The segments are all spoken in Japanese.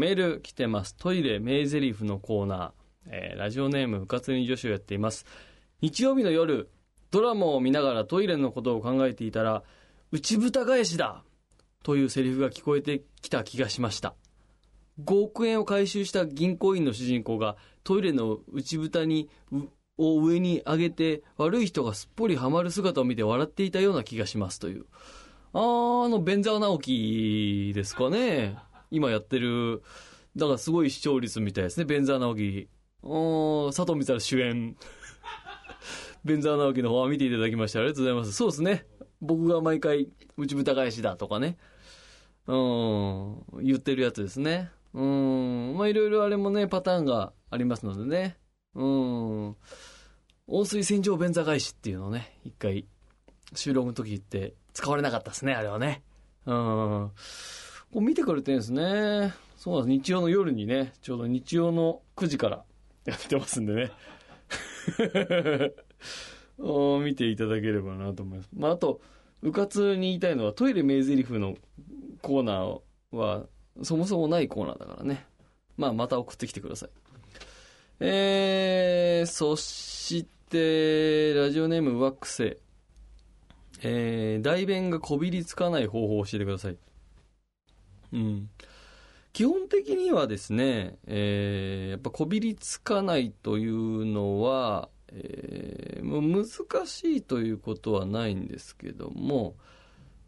メール来てます。トイレ名台詞のコーナー。えーラジオネーム、うかつに女子をやっています。日曜日の夜、ドラマを見ながらトイレのことを考えていたら、内蓋返しだというセリフが聞こえてきた気がしました。5億円を回収した銀行員の主人公がトイレの内蓋にを上に上げて悪い人がすっぽりはまる姿を見て笑っていたような気がしますという。あー、あの、弁沢直樹ですかね。今やってる、だからすごい視聴率みたいですね、弁沢直樹。おー、佐藤光主演。弁沢直樹の方は見ていただきましてありがとうございます。そうですね。僕が毎回、内蓋返しだとかね。うん、言ってるやつですね。うん、まあいろいろあれもね、パターンがありますのでね。うん、温水洗浄便座返しっていうのをね、一回、収録の時って使われなかったですね、あれはね。うん。こう見てくれてるんですね。そうなんです。日曜の夜にね、ちょうど日曜の9時から やってますんでね。見ていただければなと思います。まあ、あと、うかつに言いたいのはトイレ名台詞のコーナーは、そもそもないコーナーだからね。まあ、また送ってきてください。えー、そして、ラジオネームワックセえー、代弁がこびりつかない方法を教えてください。うん。基本的にはですね、えー、やっぱこびりつかないというのは、えー、難しいということはないんですけども、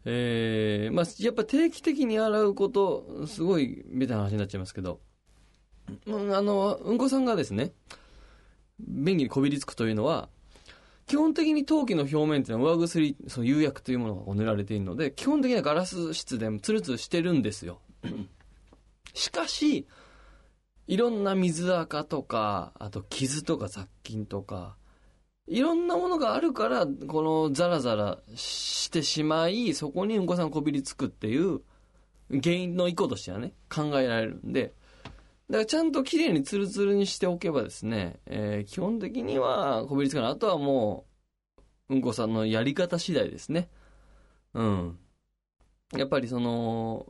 えー、まあ、やっぱ定期的に洗うこと、すごいベタな話になっちゃいますけど、うんあの、うんこさんがですね、便器にこびりつくというのは、基本的に陶器の表面っていうのは上薬、その釉薬というものが塗られているので、基本的にはガラス質でツルツルしてるんですよ。しかし、いろんな水垢とか、あと傷とか雑菌とか、いろんなものがあるから、このザラザラしてしまい、そこにうんこさんこびりつくっていう原因の一個としてはね、考えられるんで、だからちゃんときれいにツルツルにしておけばですね、えー基本的にはこびりつかない。あとはもう、うんこさんのやり方次第ですね。うん。やっぱりその、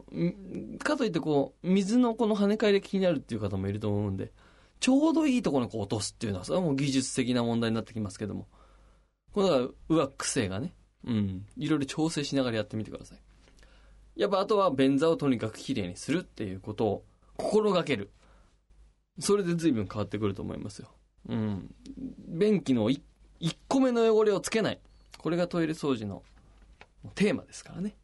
かといってこう、水のこの跳ね返りが気になるっていう方もいると思うんで、ちょうどいいところにこう落とすっていうのは、それはもう技術的な問題になってきますけども。これは、上癖がね、うん。いろいろ調整しながらやってみてください。やっぱあとは便座をとにかくきれいにするっていうことを心がける。それで随分変わってくると思いますよ。うん。便器の1個目の汚れをつけない。これがトイレ掃除のテーマですからね。